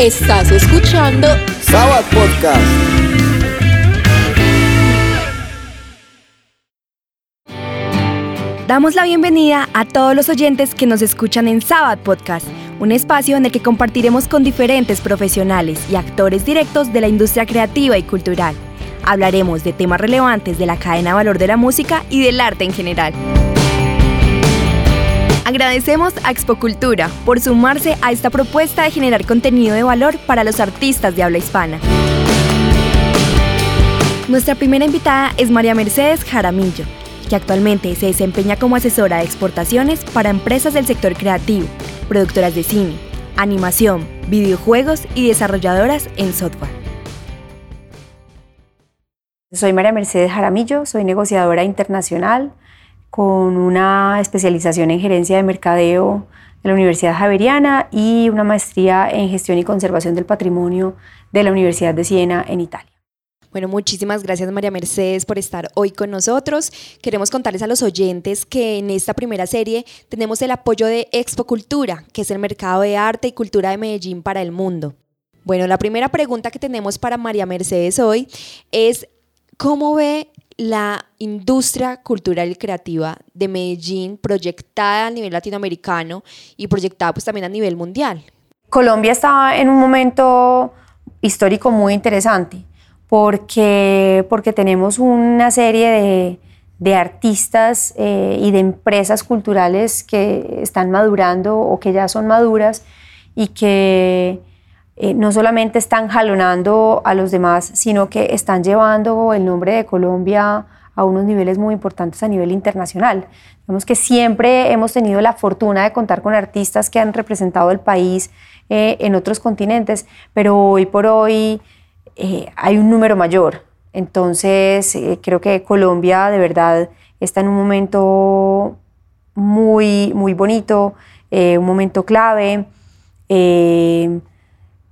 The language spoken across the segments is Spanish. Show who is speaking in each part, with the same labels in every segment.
Speaker 1: Estás escuchando
Speaker 2: Sabbath Podcast.
Speaker 3: Damos la bienvenida a todos los oyentes que nos escuchan en Sabbath Podcast, un espacio en el que compartiremos con diferentes profesionales y actores directos de la industria creativa y cultural. Hablaremos de temas relevantes de la cadena de valor de la música y del arte en general. Agradecemos a Expocultura por sumarse a esta propuesta de generar contenido de valor para los artistas de habla hispana. Nuestra primera invitada es María Mercedes Jaramillo, que actualmente se desempeña como asesora de exportaciones para empresas del sector creativo, productoras de cine, animación, videojuegos y desarrolladoras en software.
Speaker 4: Soy María Mercedes Jaramillo, soy negociadora internacional, con una especialización en gerencia de mercadeo de la Universidad Javeriana y una maestría en gestión y conservación del patrimonio de la Universidad de Siena en Italia.
Speaker 3: Bueno, muchísimas gracias María Mercedes por estar hoy con nosotros. Queremos contarles a los oyentes que en esta primera serie tenemos el apoyo de Expo Cultura, que es el mercado de arte y cultura de Medellín para el mundo. Bueno, la primera pregunta que tenemos para María Mercedes hoy es, ¿cómo ve la industria cultural y creativa de Medellín proyectada a nivel latinoamericano y proyectada pues también a nivel mundial.
Speaker 4: Colombia está en un momento histórico muy interesante porque, porque tenemos una serie de, de artistas eh, y de empresas culturales que están madurando o que ya son maduras y que eh, no solamente están jalonando a los demás, sino que están llevando el nombre de Colombia a unos niveles muy importantes a nivel internacional. Vemos que siempre hemos tenido la fortuna de contar con artistas que han representado el país eh, en otros continentes, pero hoy por hoy eh, hay un número mayor. Entonces, creo que Colombia de verdad está en un momento muy, muy bonito, un momento clave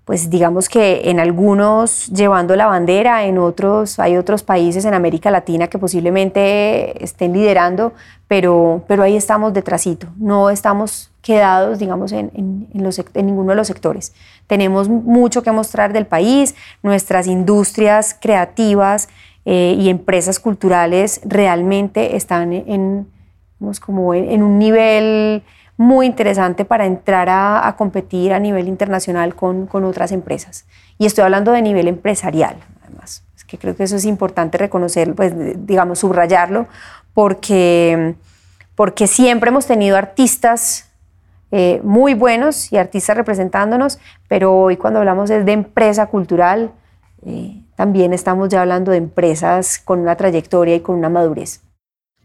Speaker 4: pues digamos que en algunos llevando la bandera, en otros hay otros países en América Latina que posiblemente estén liderando, pero, pero ahí estamos detrásito, no estamos quedados, digamos, en, en, los, en ninguno de los sectores. Tenemos mucho que mostrar del país, nuestras industrias creativas eh, y empresas culturales realmente están en, como en un nivel muy interesante para entrar a, competir a nivel internacional con, con, otras empresas. Y estoy hablando de nivel empresarial, además. Es que creo que eso es importante reconocer, pues, digamos, subrayarlo, porque, porque siempre hemos tenido artistas eh, muy buenos y artistas representándonos, pero hoy cuando hablamos es de empresa cultural, eh, también estamos ya hablando de empresas con una trayectoria y con una madurez.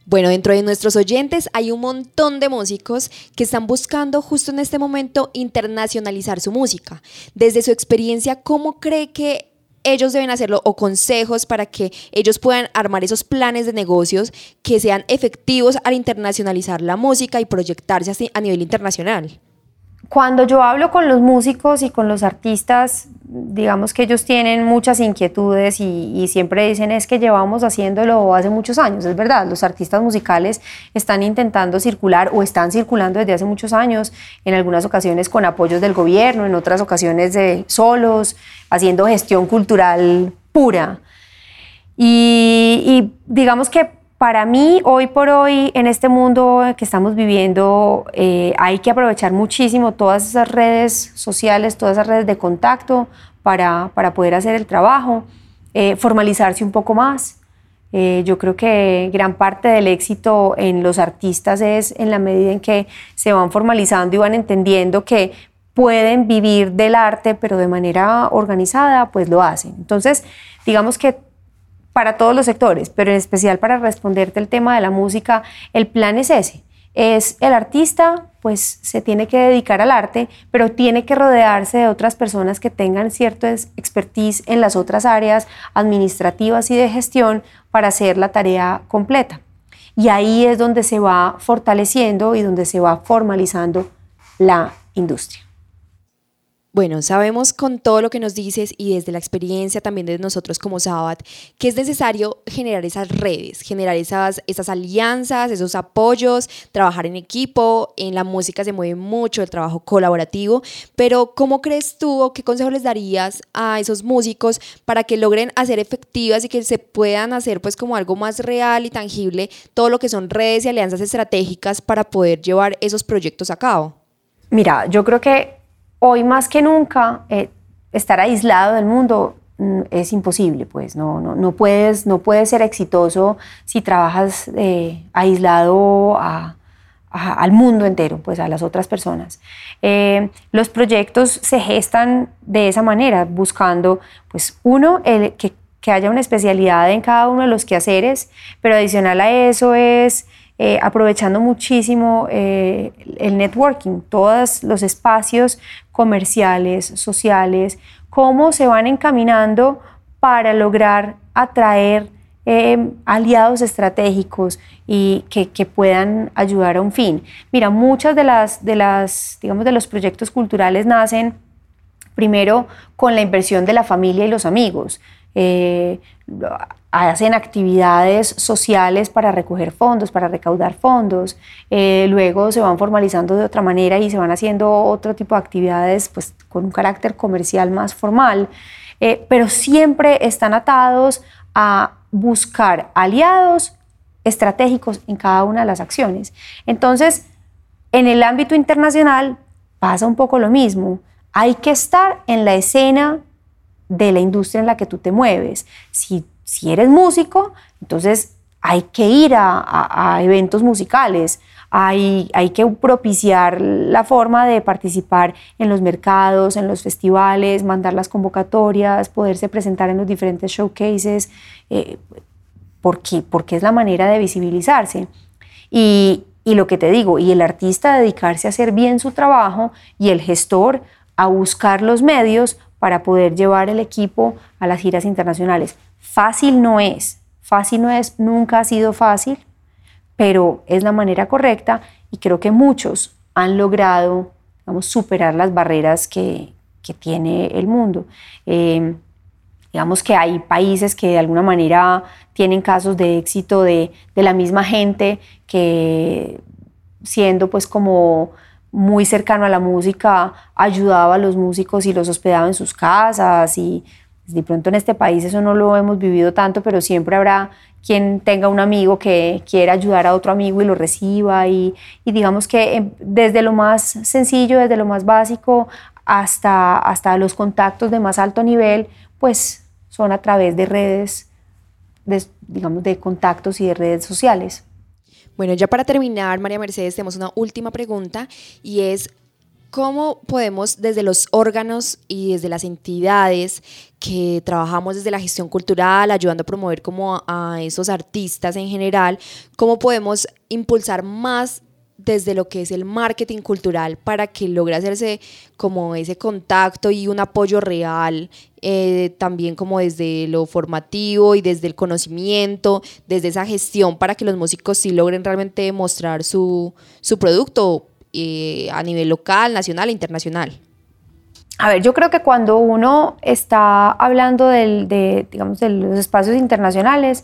Speaker 3: Bueno, dentro de nuestros oyentes hay un montón de músicos que están buscando justo en este momento internacionalizar su música. Desde su experiencia, ¿cómo cree que ellos deben hacerlo o consejos para que ellos puedan armar esos planes de negocios que sean efectivos al internacionalizar la música y proyectarse a nivel internacional?
Speaker 4: Cuando yo hablo con los músicos y con los artistas, digamos que ellos tienen muchas inquietudes y, siempre dicen es que llevamos haciéndolo hace muchos años. Es verdad, los artistas musicales están intentando circular o están circulando desde hace muchos años, en algunas ocasiones con apoyos del gobierno, en otras ocasiones de solos, haciendo gestión cultural pura. Y, y digamos que para mí, hoy por hoy, en este mundo que estamos viviendo, eh, hay que aprovechar muchísimo todas esas redes sociales, todas esas redes de contacto para, para poder hacer el trabajo, eh, formalizarse un poco más. Eh, yo creo que gran parte del éxito en los artistas es en la medida en que se van formalizando y van entendiendo que pueden vivir del arte, pero de manera organizada, pues lo hacen. Entonces, digamos que para todos los sectores, pero en especial para responderte el tema de la música, el plan es ese. Es el artista, pues se tiene que dedicar al arte, pero tiene que rodearse de otras personas que tengan cierto expertise en las otras áreas administrativas y de gestión para hacer la tarea completa. Y ahí es donde se va fortaleciendo y donde se va formalizando la industria.
Speaker 3: Bueno, sabemos con todo lo que nos dices y desde la experiencia también de nosotros como Sabat, que es necesario generar esas redes, generar esas, esas alianzas, esos apoyos, trabajar en equipo, en la música se mueve mucho el trabajo colaborativo, pero ¿cómo crees tú o qué consejo les darías a esos músicos para que logren hacer efectivas y que se puedan hacer pues como algo más real y tangible todo lo que son redes y alianzas estratégicas para poder llevar esos proyectos a cabo?
Speaker 4: Mira, yo creo que hoy más que nunca eh, estar aislado del mundo mm, es imposible, pues no, no, no, puedes, no puedes ser exitoso si trabajas eh, aislado al mundo entero, pues a las otras personas. Eh, los proyectos se gestan de esa manera, buscando, pues uno, el, que, que haya una especialidad en cada uno de los quehaceres, pero adicional a eso es eh, aprovechando muchísimo eh, el networking, todos los espacios comerciales, sociales, cómo se van encaminando para lograr atraer eh, aliados estratégicos y que, que, puedan ayudar a un fin. Mira, muchas de las, de las, digamos, de los proyectos culturales nacen primero con la inversión de la familia y los amigos hacen actividades sociales para recoger fondos, para recaudar fondos, eh, luego se van formalizando de otra manera y se van haciendo otro tipo de actividades pues, con un carácter comercial más formal, eh, pero siempre están atados a buscar aliados estratégicos en cada una de las acciones. Entonces, en el ámbito internacional pasa un poco lo mismo. Hay que estar en la escena de la industria en la que tú te mueves. Si si eres músico, entonces hay que ir a, eventos musicales, hay, hay, que propiciar la forma de participar en los mercados, en los festivales, mandar las convocatorias, poderse presentar en los diferentes showcases, eh, porque, porque es la manera de visibilizarse. Y, y lo que te digo, y el artista dedicarse a hacer bien su trabajo y el gestor a buscar los medios para poder llevar el equipo a las giras internacionales. Fácil no es, fácil no es, nunca ha sido fácil, pero es la manera correcta y creo que muchos han logrado superar las barreras que, que tiene el mundo. Eh, digamos que hay países que de alguna manera tienen casos de éxito de, de la misma gente que siendo pues como muy cercano a la música ayudaba a los músicos y los hospedaba en sus casas y de pronto en este país eso no lo hemos vivido tanto, pero siempre habrá quien tenga un amigo que quiera ayudar a otro amigo y lo reciba. Y, digamos que em, desde lo más sencillo, desde lo más básico, hasta, hasta los contactos de más alto nivel, pues son a través de redes, digamos, de contactos y de redes sociales.
Speaker 3: Bueno, ya para terminar, María Mercedes, tenemos una última pregunta y es, ¿Cómo podemos desde los órganos y desde las entidades que trabajamos desde la gestión cultural, ayudando a promover como a, esos artistas en general, cómo podemos impulsar más desde lo que es el marketing cultural para que logre hacerse como ese contacto y un apoyo real, eh, también como desde lo formativo y desde el conocimiento, desde esa gestión para que los músicos sí logren realmente mostrar su, su producto eh, a nivel local, nacional e internacional?
Speaker 4: A ver, yo creo que cuando uno está hablando de, digamos, de los espacios internacionales,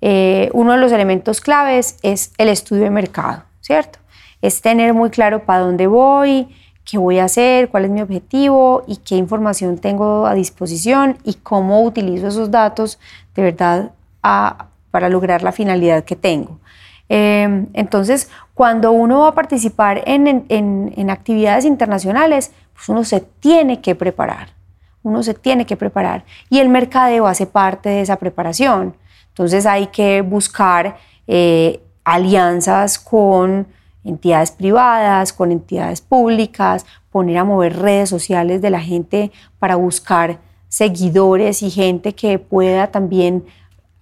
Speaker 4: eh, uno de los elementos claves es el estudio de mercado, ¿cierto? Es tener muy claro para dónde voy, qué voy a hacer, cuál es mi objetivo y qué información tengo a disposición y cómo utilizo esos datos de verdad para lograr la finalidad que tengo. Em, entonces, cuando uno va a participar en, actividades internacionales, pues uno se tiene que preparar, uno se tiene que preparar y el mercadeo hace parte de esa preparación. Entonces hay que buscar eh, alianzas con entidades privadas, con entidades públicas, poner a mover redes sociales de la gente para buscar seguidores y gente que pueda también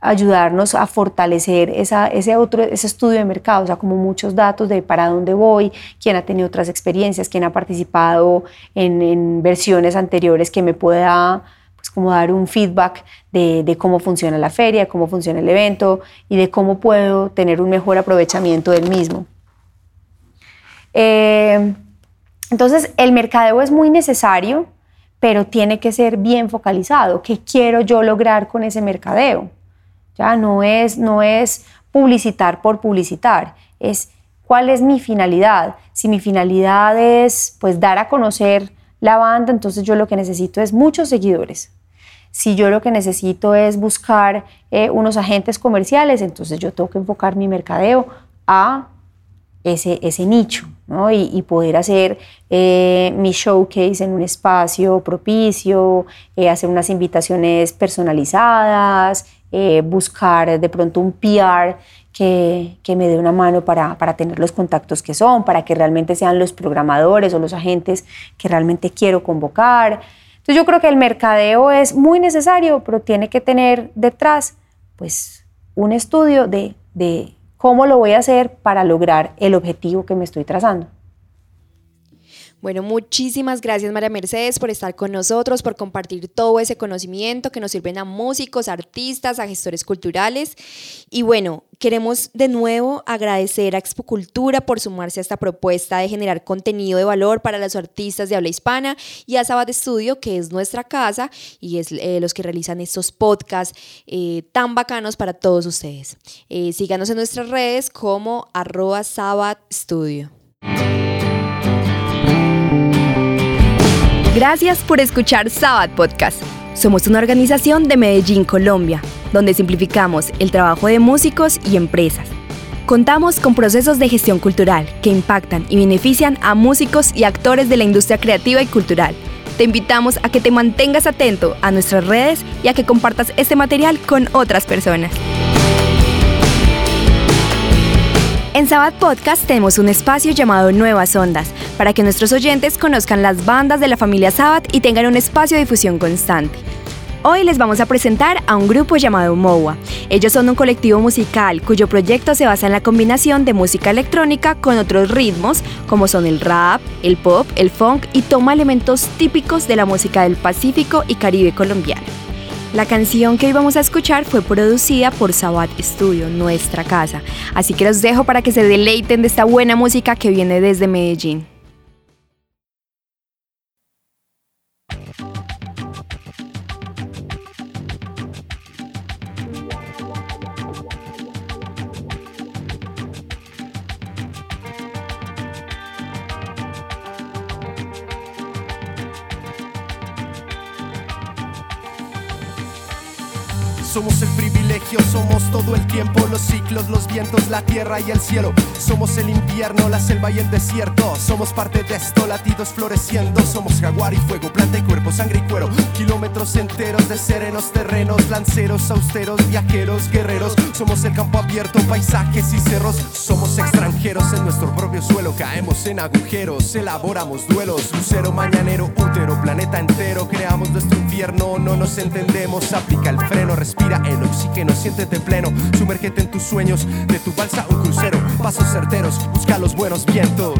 Speaker 4: ayudarnos a fortalecer ese, otro, ese estudio de mercado, o sea, como muchos datos de para dónde voy, quién ha tenido otras experiencias, quién ha participado en, versiones anteriores que me pueda pues, como dar un feedback de, cómo funciona la feria, cómo funciona el evento y de cómo puedo tener un mejor aprovechamiento del mismo. Eh, entonces, el mercadeo es muy necesario pero tiene que ser bien focalizado. ¿Qué quiero yo lograr con ese mercadeo? Ya no es, no es publicitar por publicitar, es cuál es mi finalidad. Si mi finalidad es pues dar a conocer la banda, entonces yo lo que necesito es muchos seguidores. Si yo lo que necesito es buscar eh, unos agentes comerciales, entonces yo tengo que enfocar mi mercadeo a ese, ese nicho y, poder hacer eh, mi showcase en un espacio propicio, eh, hacer unas invitaciones personalizadas, buscar de pronto un PR que, que, me dé una mano para, para, tener los contactos que son, para que realmente sean los programadores o los agentes que realmente quiero convocar. Entonces yo creo que el mercadeo es muy necesario, pero tiene que tener detrás pues un estudio de, de cómo lo voy a hacer para lograr el objetivo que me estoy trazando.
Speaker 3: Bueno, muchísimas gracias María Mercedes por estar con nosotros, por compartir todo ese conocimiento que nos sirven a músicos, artistas, a gestores culturales. Y bueno, queremos de nuevo agradecer a Expocultura por sumarse a esta propuesta de generar contenido de valor para los artistas de habla hispana y a Sabat Studio, que es nuestra casa y es eh, los que realizan estos podcasts eh, tan bacanos para todos ustedes. Eh, síganos en nuestras redes como arroba Sabat Studio. Gracias por escuchar Sabbath Podcast. Somos una organización de Medellín, Colombia, donde simplificamos el trabajo de músicos y empresas. Contamos con procesos de gestión cultural que impactan y benefician a músicos y actores de la industria creativa y cultural. Te invitamos a que te mantengas atento a nuestras redes y a que compartas este material con otras personas. En Sabat Podcast tenemos un espacio llamado Nuevas Ondas, para que nuestros oyentes conozcan las bandas de la familia Sabat y tengan un espacio de difusión constante. Hoy les vamos a presentar a un grupo llamado MOWA. Ellos son un colectivo musical cuyo proyecto se basa en la combinación de música electrónica con otros ritmos como son el rap, el pop, el funk y toma elementos típicos de la música del Pacífico y Caribe colombiano. La canción que hoy vamos a escuchar fue producida por Sabat Studio, nuestra casa, así que los dejo para que se deleiten de esta buena música que viene desde Medellín.
Speaker 1: Somos el privilegio, somos todo el tiempo, los ciclos, los vientos, la tierra y el cielo. Somos el invierno, la selva y el desierto. Somos parte de esto, latidos floreciendo. Somos jaguar y fuego, planta y cuerpo, sangre y cuero. Kilómetros enteros de serenos terrenos, lanceros, austeros, viajeros, guerreros. Somos el campo abierto, paisajes y cerros. Somos extranjeros en nuestro propio suelo. Caemos en agujeros, elaboramos duelos. Lucero, mañanero, útero, planeta entero. Creamos nuestro infierno, no nos entendemos. Aplica el freno, respira el oxígeno, siéntete pleno, sumérgete en tus sueños, de tu balsa un crucero, pasos certeros, busca los buenos vientos.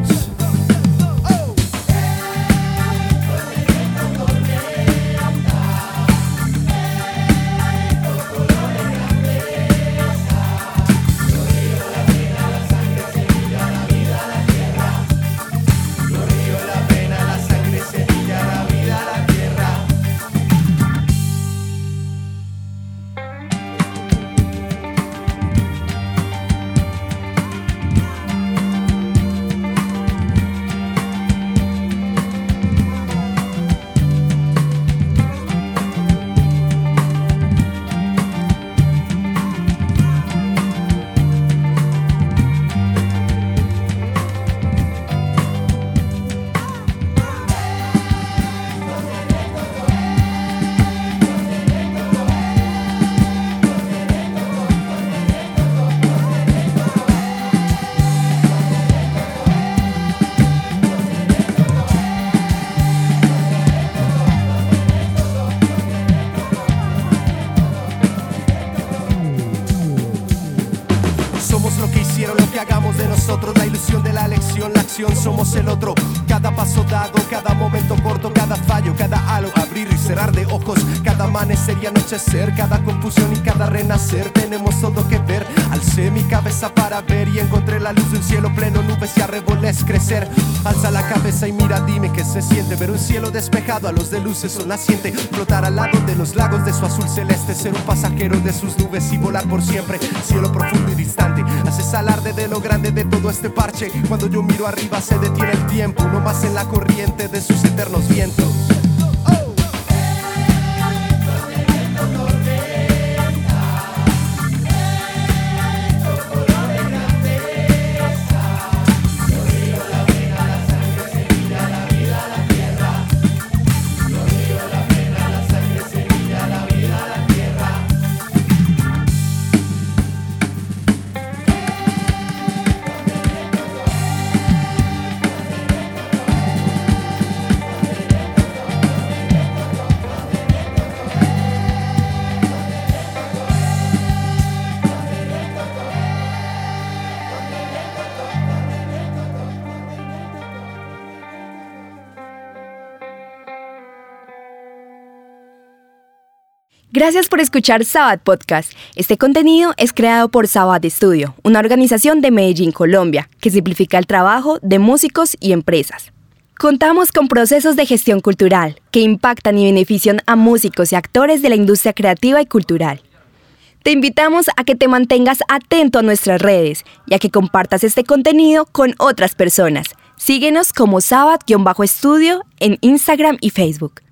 Speaker 1: Somos el otro. Cada paso dado, cada momento corto, cada fallo, cada halo, abrir cerrar de ojos. Cada amanecer y anochecer, cada confusión y cada renacer. Tenemos todo que ver. Alcé mi cabeza para ver y encontré la luz de un cielo pleno, nubes y arreboles crecer. Alza la cabeza y mira, dime qué se siente. Ver un cielo despejado a los de luces son naciente. Flotar al lado de los lagos de su azul celeste. Ser un pasajero de sus nubes y volar por siempre. Cielo profundo y distante. Haces alarde de lo grande de todo este parche. Cuando yo miro arriba se detiene el tiempo. No más en la corriente de sus eternos vientos.
Speaker 3: Gracias por escuchar Sabbath Podcast. Este contenido es creado por Sabbath Studio, una organización de Medellín, Colombia, que simplifica el trabajo de músicos y empresas. Contamos con procesos de gestión cultural que impactan y benefician a músicos y actores de la industria creativa y cultural. Te invitamos a que te mantengas atento a nuestras redes y a que compartas este contenido con otras personas. Síguenos como Sabbath-Estudio en Instagram y Facebook.